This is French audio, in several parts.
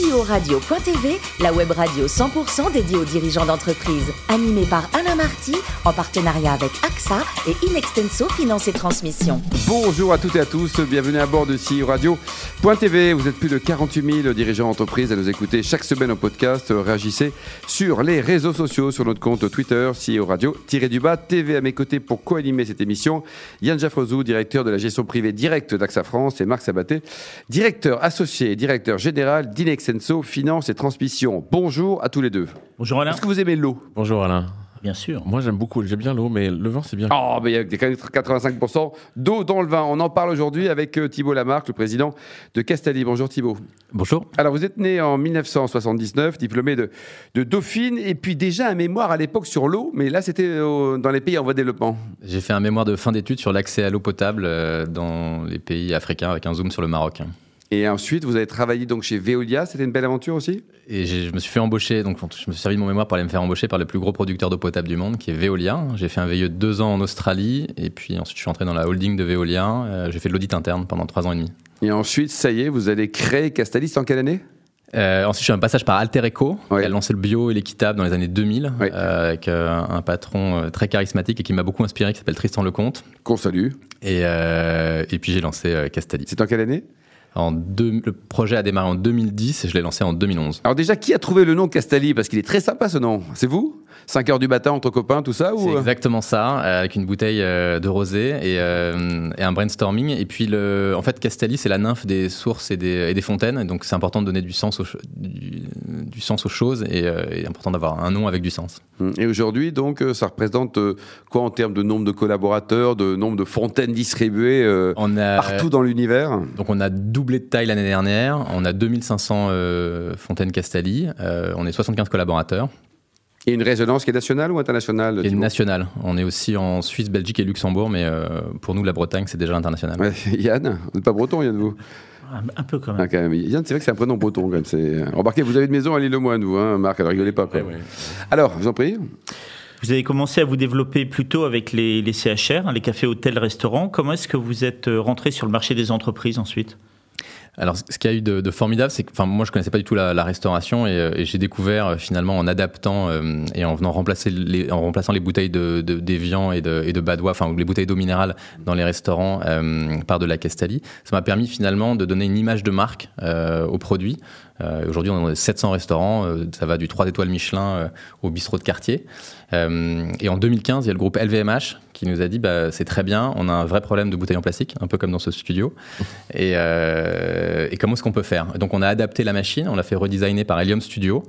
CEO Radio.tv, la web radio 100% dédiée aux dirigeants d'entreprise. Animée par Alain Marty, en partenariat avec AXA et Inextenso Finance et Transmission. Bonjour à toutes et à tous, bienvenue à bord de CEO Radio.tv. Vous êtes plus de 48 000 dirigeants d'entreprise à nous écouter chaque semaine en podcast. Réagissez sur les réseaux sociaux, sur notre compte Twitter, CEO Radio-du-bas TV à mes côtés pour co-animer cette émission. Yann Jaffrezou, directeur de la gestion privée directe d'AXA France et Marc Sabaté, directeur associé et directeur général d'Inexenso Finance et Transmission. Bonjour à tous les deux. Bonjour Alain. Est-ce que vous aimez l'eau? Bonjour Alain. Bien sûr. Moi j'aime beaucoup, j'aime bien l'eau, mais le vin c'est bien. Oh, mais il y a 85% d'eau dans le vin. On en parle aujourd'hui avec euh, Thibault Lamarck, le président de Castali. Bonjour Thibault. Bonjour. Alors vous êtes né en 1979, diplômé de, de Dauphine, et puis déjà un mémoire à l'époque sur l'eau, mais là c'était euh, dans les pays en voie de développement. J'ai fait un mémoire de fin d'études sur l'accès à l'eau potable euh, dans les pays africains avec un zoom sur le Maroc. Et ensuite, vous avez travaillé donc chez Veolia. C'était une belle aventure aussi? Et je me suis fait embaucher, donc je me suis servi de mon mémoire pour aller me faire embaucher par le plus gros producteur d'eau potable du monde, qui est Veolia. J'ai fait un VIE de deux ans en Australie, et puis ensuite je suis entré dans la holding de Veolia. Euh, j'ai fait de l'audit interne pendant trois ans et demi. Et ensuite, ça y est, vous allez créer Castalis en quelle année? Euh, ensuite, je suis un passage par Alter Eco, Ouais. qui a lancé le bio et l'équitable dans les années 2000, Ouais. euh, avec euh, un patron très charismatique et qui m'a beaucoup inspiré, qui s'appelle Tristan Lecomte. Qu'on salue. Et, et puis j'ai lancé Castalis. C'est en quelle année? En deux- le projet a démarré en 2010 et je l'ai lancé en 2011. Alors déjà, qui a trouvé le nom Castali? Parce qu'il est très sympa ce nom. C'est vous? 5 heures du matin entre copains, tout ça C'est ou... euh? exactement ça, euh, avec une bouteille euh, de rosé et, euh, et un brainstorming. Et puis, le, en fait, Castelli, c'est la nymphe des sources et des, et des fontaines. Donc, c'est important de donner du sens du, du sens aux choses et, euh, et important d'avoir un nom avec du sens. Et aujourd'hui, donc, euh, ça représente euh, quoi en termes de nombre de collaborateurs, de nombre de fontaines distribuées euh, On a, partout dans l'univers? Donc, on a doublé de taille l'année dernière. On a 2500 euh, fontaines Castelli. Euh, on est 75 collaborateurs. Et une résonance qui est nationale ou internationale Et nationale. On est aussi en Suisse, Belgique et Luxembourg. Mais pour nous, la Bretagne, c'est déjà international. Ouais, Yann, vous n'êtes pas breton, Yann, vous? Un, un peu quand même. Ah, quand même. Yann, c'est vrai que c'est un prénom breton. Quand même. C'est- Remarquez, vous avez une maison à l'île aux Moines, vous, hein, Marc, alors rigolez pas. Quoi. Alors, je vous en prie. Vous avez commencé à vous développer plutôt avec les, les CHR, hein, les cafés, hôtels, restaurants. Comment est-ce que vous êtes euh, rentré sur le marché des entreprises ensuite? Alors, ce qu'il y a eu de, formidable, c'est que, moi, je connaissais pas du tout la, restauration et, euh, et j'ai découvert euh, finalement en adaptant euh, et en venant remplacer les, en remplaçant les bouteilles de, de d'Evian et de, et de Badois, enfin, les bouteilles d'eau minérale dans les restaurants par de la Castelli. Ça m'a permis finalement de donner une image de marque euh, au produit. Aujourd'hui, on a 700 restaurants, ça va du 3 étoiles Michelin au bistrot de quartier. Et en 2015, il y a le groupe LVMH qui nous a dit bah, c'est très bien, on a un vrai problème de bouteilles en plastique, un peu comme dans ce studio. Et, et comment est-ce qu'on peut faire? Donc, on a adapté la machine, on l'a fait redesigner par Helium Studio.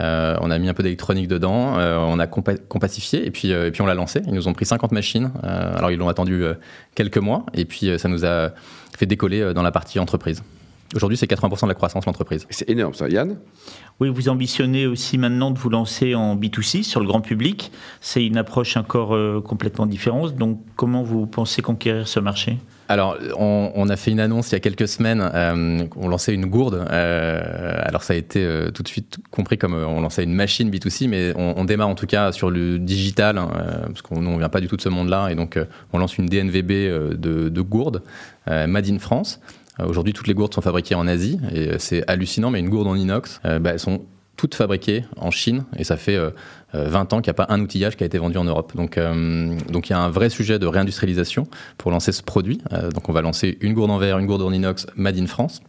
Euh, on a mis un peu d'électronique dedans, euh, on a compa- compacifié et puis, euh, et puis on l'a lancé. Ils nous ont pris 50 machines. Euh, alors ils l'ont attendu euh, quelques mois et puis euh, ça nous a fait décoller euh, dans la partie entreprise. Aujourd'hui, c'est 80% de la croissance de l'entreprise. C'est énorme, ça. Yann? Oui, vous ambitionnez aussi maintenant de vous lancer en B2C sur le grand public. C'est une approche encore euh, complètement différente. Donc, comment vous pensez conquérir ce marché? Alors, on, a fait une annonce il y a quelques semaines. euh, on lançait une gourde. euh, alors, ça a été euh, tout de suite compris comme on lançait une machine B2C, mais on, démarre en tout cas sur le digital, hein, parce qu'on on vient pas du tout de ce monde-là, et donc on lance une DNVB de, de gourde made in France. Aujourd'hui, toutes les gourdes sont fabriquées en Asie, et c'est hallucinant. Mais une gourde en inox, bah, elles sont toutes fabriquées en Chine, et ça fait euh, euh, 20 ans qu'il n'y a pas un outillage qui a été vendu en Europe. Donc, euh, donc il y a un vrai sujet de réindustrialisation pour lancer ce produit. Euh, donc on va lancer une gourde en verre, une gourde en inox made in France.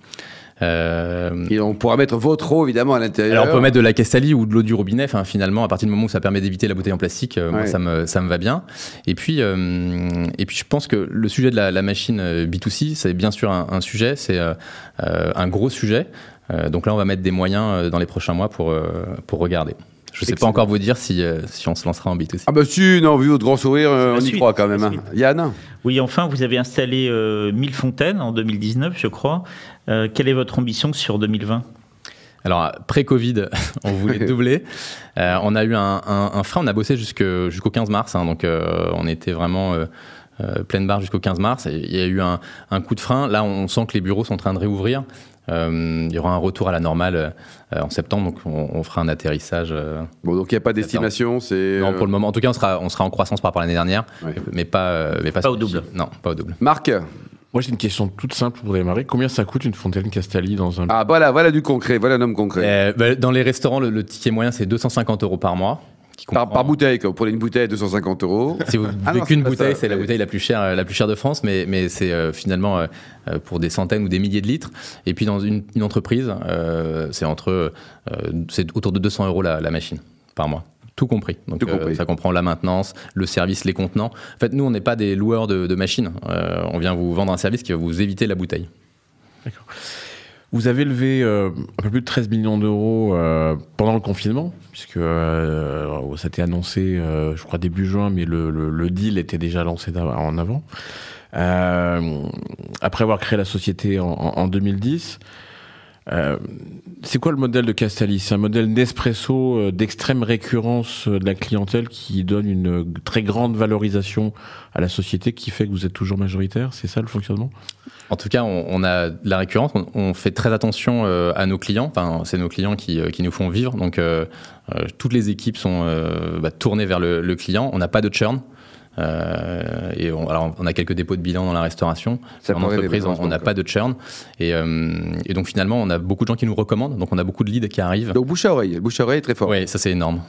Euh, Et on pourra mettre votre eau, évidemment, à l'intérieur. alors on peut mettre de la Castelli ou de l'eau du robinet. Enfin, finalement, à partir du moment où ça permet d'éviter la bouteille en plastique, euh, moi, ça me ça me va bien. Et puis euh, et puis je pense que le sujet de la, la machine euh, B2C, c'est bien sûr un, un sujet, c'est un gros sujet. Euh, donc là, on va mettre des moyens euh, dans les prochains mois pour euh, pour regarder. Je sais pas encore vous dire si euh, si on se lancera en B2C. Ah bah si, non, vu votre grand sourire, euh, on y croit quand même. hein. Yann Oui, enfin, vous avez installé euh, 1000 fontaines en 2019, je crois. Euh, quelle est votre ambition sur 2020 Alors, pré-Covid, on voulait doubler. Euh, on a eu un, un, un frein, on a bossé jusqu'au 15 mars, hein, donc euh, on était vraiment euh, euh, pleine barre jusqu'au 15 mars. Il y a eu un, un coup de frein. Là, on sent que les bureaux sont en train de réouvrir. Euh, il y aura un retour à la normale euh, en septembre, donc on, on fera un atterrissage. euh, Bon, donc il n'y a pas d'estimation, c'est... Non, pour le moment. En tout cas, on sera, on sera en croissance par rapport à l'année dernière, Ouais. mais pas, euh, mais pas, Pas au double. Non, pas au double. Marc Moi, j'ai une question toute simple pour démarrer. Combien ça coûte une fontaine Castelli dans un... Ah, voilà, voilà du concret, voilà un homme concret. Euh, bah, dans les restaurants, le, le ticket moyen, c'est 250 euros par mois. Qui Par, comprend- par bouteille, quoi. Vous prenez une bouteille, 250 euros. Si vous Ah non, qu'une bouteille, c'est la bouteille la plus chère, la plus chère de France, mais, mais c'est euh, finalement euh, euh, pour des centaines ou des milliers de litres. Et puis dans une, une entreprise, euh, c'est entre, euh, c'est autour de 200 euros la, la machine par mois. Tout compris. Donc, Tout compris. ça comprend la maintenance, le service, les contenants. En fait, nous, on n'est pas des loueurs de, de machines. Euh, on vient vous vendre un service qui va vous éviter la bouteille. Vous avez levé euh, un peu plus de 13 millions d'euros euh, pendant le confinement, puisque euh, ça a été annoncé, je crois, début juin, mais le, deal était déjà lancé en avant. Après avoir créé la société en 2010, euh, c'est quoi le modèle de Castelli? C'est un modèle Nespresso euh, d'extrême récurrence euh, de la clientèle qui donne une très grande valorisation à la société qui fait que vous êtes toujours majoritaire? C'est ça le fonctionnement? En tout cas, on, a de la récurrence, on, fait très attention à nos clients. Enfin, c'est nos clients qui, qui nous font vivre. Donc, toutes les équipes sont bah, tournées vers le client. On n'a pas de churn. Euh, et on, alors, on a quelques dépôts de bilan dans la restauration. Ça en entreprise, on n'a pas de churn. Et, euh, et donc, finalement, on a beaucoup de gens qui nous recommandent. Donc, on a beaucoup de leads qui arrivent. Donc, bouche à oreille. Le bouche à oreille est très fort. Oui, ça c'est énorme.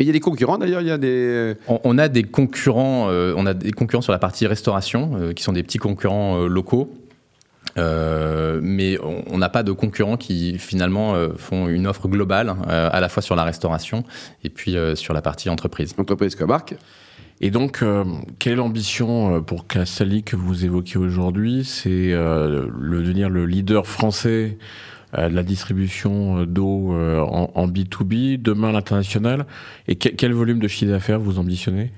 Et il y a des concurrents d'ailleurs, il y a des. On, on a des concurrents, euh, on a des concurrents sur la partie restauration, euh, qui sont des petits concurrents euh, locaux. Euh, mais on- n'a pas de concurrents qui finalement euh, font une offre globale euh, à la fois sur la restauration et puis euh, sur la partie entreprise. Entreprises comme Marc. Et donc, euh, quelle est l'ambition euh, pour Castelli que vous évoquez aujourd'hui C'est euh, devenir le leader français euh, de la distribution d'eau en, en B2B, demain l'international? Et que- quel volume de chiffre d'affaires vous ambitionnez?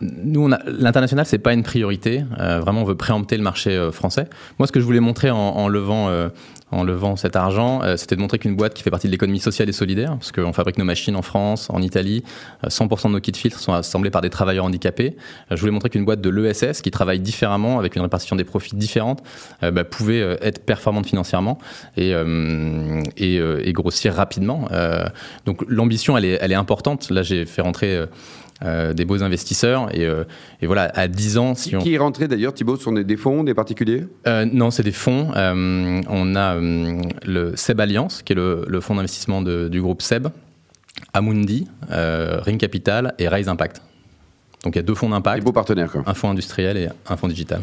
Nous, l'international, c'est pas une priorité. Euh, vraiment, on veut préempter le marché euh, français. Moi, ce que je voulais montrer en, en levant, euh, en levant cet argent, euh, c'était de montrer qu'une boîte qui fait partie de l'économie sociale et solidaire, parce qu'on fabrique nos machines en France, en Italie, euh, 100% de nos kits filtres sont assemblés par des travailleurs handicapés. Euh, je voulais montrer qu'une boîte de l'ESS, qui travaille différemment, avec une répartition des profits différente, euh, bah, pouvait euh, être performante financièrement et, euh, et, euh, et grossir rapidement. Euh, donc l'ambition, elle est, elle est importante. Là, j'ai fait rentrer... euh, des beaux investisseurs. Et, euh, et voilà à 10 ans si on Qui est rentré d'ailleurs, Thibaut, sont des, des fonds, des particuliers? Euh, non c'est des fonds. On a le Seb Alliance qui est le, le fonds d'investissement du groupe Seb Amundi Ring Capital et Rise Impact. Donc il y a deux fonds Des d'impact beaux partenaires, quoi. un fonds industriel et un fonds digital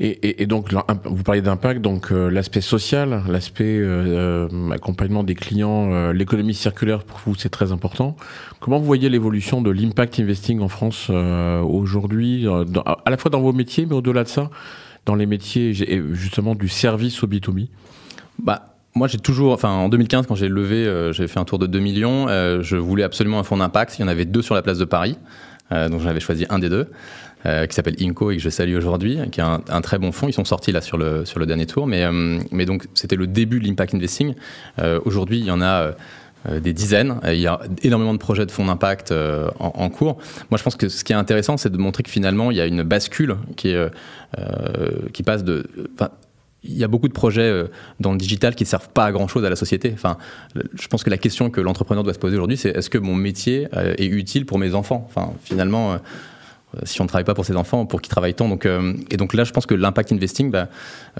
et, donc, vous parliez d'impact, donc euh, l'aspect social, l'aspect euh, euh, accompagnement des clients, l'économie circulaire pour vous, c'est très important. Comment vous voyez l'évolution de l'impact investing en France aujourd'hui, à la fois dans vos métiers, mais au-delà de ça, dans les métiers justement du service au B2B Bah, moi, j'ai toujours, enfin, en 2015, quand j'ai levé, euh, j'ai fait un tour de 2 millions. je voulais absolument un fonds d'impact. Il y en avait deux sur la place de Paris, donc j'en avais choisi un des deux, euh, qui s'appelle Inco et que je salue aujourd'hui, qui est un, très bon fonds. Ils sont sortis là sur le sur le dernier tour, mais euh, mais donc c'était le début de l'impact investing. Euh, aujourd'hui, il y en a. euh, euh, des dizaines. Euh, Il y a énormément de projets de fonds d'impact euh, en, cours. Moi, je pense que ce qui est intéressant, c'est de montrer que finalement, il y a une bascule qui, euh, euh, qui passe de. Il y a beaucoup de projets euh, dans le digital qui ne servent pas à grand chose à la société. Enfin, je pense que la question que l'entrepreneur doit se poser aujourd'hui, c'est est-ce que mon métier euh, est utile pour mes enfants? Enfin, finalement, euh, si on ne travaille pas pour ses enfants, pour qui travaille-t-on donc, Et donc là, je pense que l'impact investing, bah,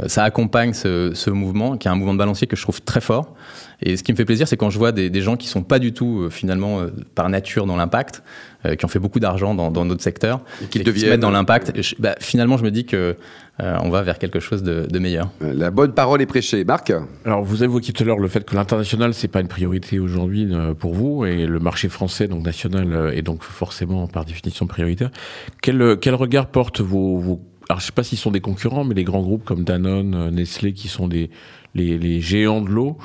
ça accompagne ce, ce mouvement, qui est un mouvement de balancier que je trouve très fort. Et ce qui me fait plaisir, c'est quand je vois des, des gens qui sont pas du tout, euh, finalement, euh, par nature dans l'impact, euh, qui ont fait beaucoup d'argent dans, dans notre secteur, Et qui et qui se deviennent- mettent dans l'impact. Je- bah, finalement, je me dis que euh, on va vers quelque chose de, de meilleur. Euh, La bonne parole est prêchée. Marc Alors, vous évoquiez tout à l'heure le fait que l'international, c'est pas une priorité aujourd'hui euh, pour vous, et le marché français, donc national, euh, est donc forcément par définition prioritaire. Quel, euh, quel regard portent vos, vos alors je sais pas s'ils sont des concurrents, mais les grands groupes comme Danone, euh, Nestlé, qui sont des les, les géants de l'eau.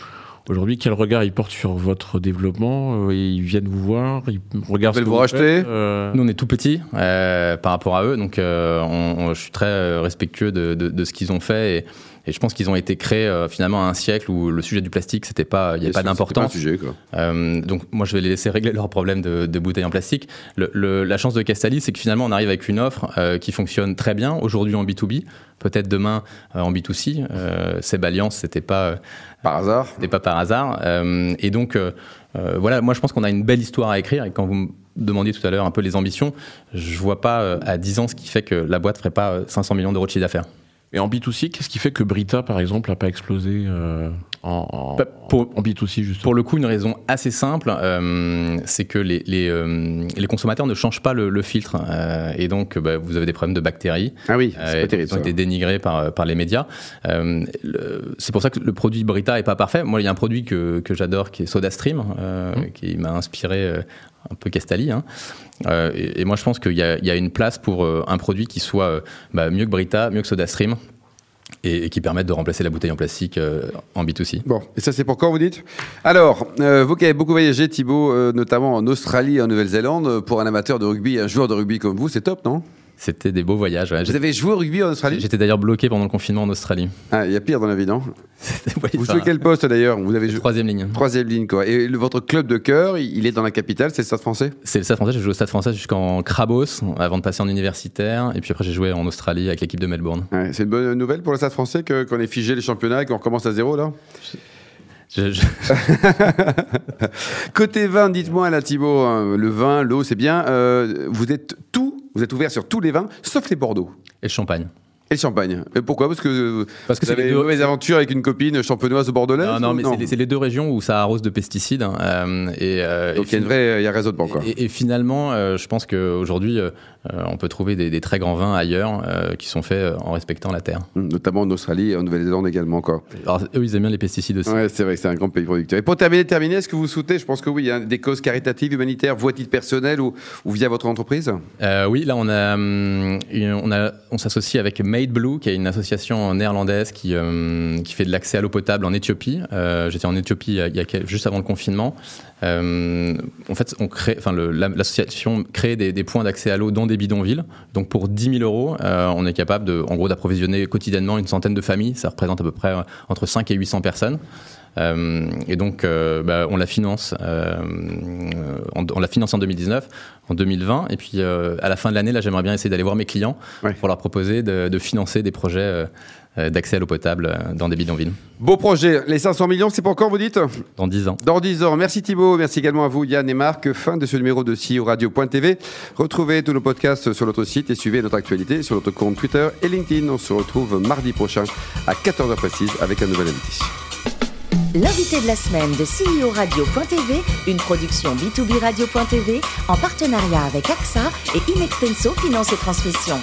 Aujourd'hui, quel regard ils portent sur votre développement Euh, Ils viennent vous voir, ils regardent Ils ce que veulent vous racheter. faites, euh, Nous, on est tout petit euh, par rapport à eux, donc euh, on- on- je suis très respectueux de, de- de ce qu'ils ont fait et, et je pense qu'ils ont été créés euh, finalement à un siècle où le sujet du plastique, c'était pas, il n'y avait pas d'importance. Euh, donc moi, je vais les laisser régler leurs problèmes de, de bouteilles en plastique. Le- le- la chance de Castelli, c'est que finalement, on arrive avec une offre euh, qui fonctionne très bien aujourd'hui en B2B, peut-être demain euh, en B2C. Euh, Seb Alliance, c'était pas Par hasard. c'était pas par hasard. Et donc, voilà, moi je pense qu'on a une belle histoire à écrire. Et quand vous me demandiez tout à l'heure un peu les ambitions, je vois pas à 10 ans ce qui fait que la boîte ferait pas euh, 500 millions d'euros de chiffre d'affaires. Et en B2C, qu'est-ce qui fait que Brita, par exemple, n'a pas explosé euh, en, en, Bah, pour- en B2C, justement? Pour le coup, une raison assez simple, euh, c'est que les, les, euh, les consommateurs ne changent pas le, le filtre. euh, et donc, bah, vous avez des problèmes de bactéries. Ah oui, euh, c'est pas terrible. qui ont été dénigrés par, par les médias. Euh, le- c'est pour ça que le produit Brita est pas parfait. Moi, il y a un produit que, que j'adore qui est SodaStream, euh, Mmh. qui m'a inspiré euh, un peu Castali. Hein. Euh, et, moi, je pense qu'il y, a- une place pour euh, un produit qui soit euh, bah, mieux que Brita, mieux que SodaStream. Et, qui permette de remplacer la bouteille en plastique en B2C. Bon, et ça c'est pour quand vous dites? Alors, vous qui avez beaucoup voyagé, Thibaut, notamment en Australie et en Nouvelle-Zélande, pour un amateur de rugby, un joueur de rugby comme vous, c'est top, non? C'était des beaux voyages. ouais. Vous avez joué au rugby en Australie? J'étais d'ailleurs bloqué pendant le confinement en Australie. Ah, il y a pire dans la vie, non? Ouais, Vous jouez quel poste d'ailleurs? Vous avez joué Troisième ligne. troisième ligne, quoi. Et le- votre club de cœur, il est dans la capitale, c'est le Stade français? C'est le Stade français. J'ai joué au Stade français jusqu'en Crabos avant de passer en universitaire. Et puis après, j'ai joué en Australie avec l'équipe de Melbourne. Ouais, C'est une bonne nouvelle pour le Stade français qu'on ait figé les championnats et qu'on recommence à zéro, là? Je- je- Côté vin, dites-moi là, Thibaut, hein, le vin, l'eau, c'est bien. Euh, vous êtes vous êtes ouvert sur tous les vins, sauf les Bordeaux. Et le champagne. Et le champagne. Et pourquoi? Parce que, Parce que vous c'est avez les deux- mauvaise aventure avec une copine champenoise ou bordelaise Non, non, mais c'est les- deux régions où ça arrose de pesticides. hein, euh, et, euh, Donc il y a une vraie, il y a raisonnement quoi. Et, et finalement, euh, je pense qu'aujourd'hui, euh, on peut trouver des, des très grands vins ailleurs euh, qui sont faits euh, en respectant la terre. Hum, Notamment en Australie et en Nouvelle-Zélande également quoi. Alors, eux, ils aiment bien les pesticides aussi. Ouais, c'est vrai que c'est un grand pays producteur. Et pour terminer, terminer, est-ce que vous souhaitez, je pense que oui, hein, des causes caritatives, humanitaires, à titre personnel ou, ou via votre entreprise? Euh, oui, là on a, hum, une- on a, on s'associe avec Made Blue, qui est une association néerlandaise qui, hum, qui fait de l'accès à l'eau potable en Éthiopie. J'étais en Éthiopie il y a, juste avant le confinement. En fait, on crée, enfin l'association crée des, des points d'accès à l'eau dans des bidonvilles. Donc pour 10 000 euros, euh, on est capable de, en gros, d'approvisionner quotidiennement une centaine de familles. Ça représente à peu près euh, entre 5 et 800 personnes. Euh, et donc, euh, bah, on la finance, euh, on, on la finance en 2019, en 2020, et puis à la fin de l'année, là, j'aimerais bien essayer d'aller voir mes clients Ouais. pour leur proposer de, de financer des projets d'accès à l'eau potable euh, dans des bidonvilles Beau projet. Les 500 millions, c'est pour quand vous dites? Dans 10 ans. Dans 10 ans. Merci Thibaut. Merci également à vous, Yann et Marc. Fin de ce numéro de CEO Radio.tv. Retrouvez tous nos podcasts sur notre site et suivez notre actualité sur notre compte Twitter et LinkedIn. On se retrouve mardi prochain à 14h précise avec un nouvel invité. L'invité de la semaine de CEO Radio.tv, une production B2B Radio.tv en partenariat avec AXA et Inextenso Finance et Transmission.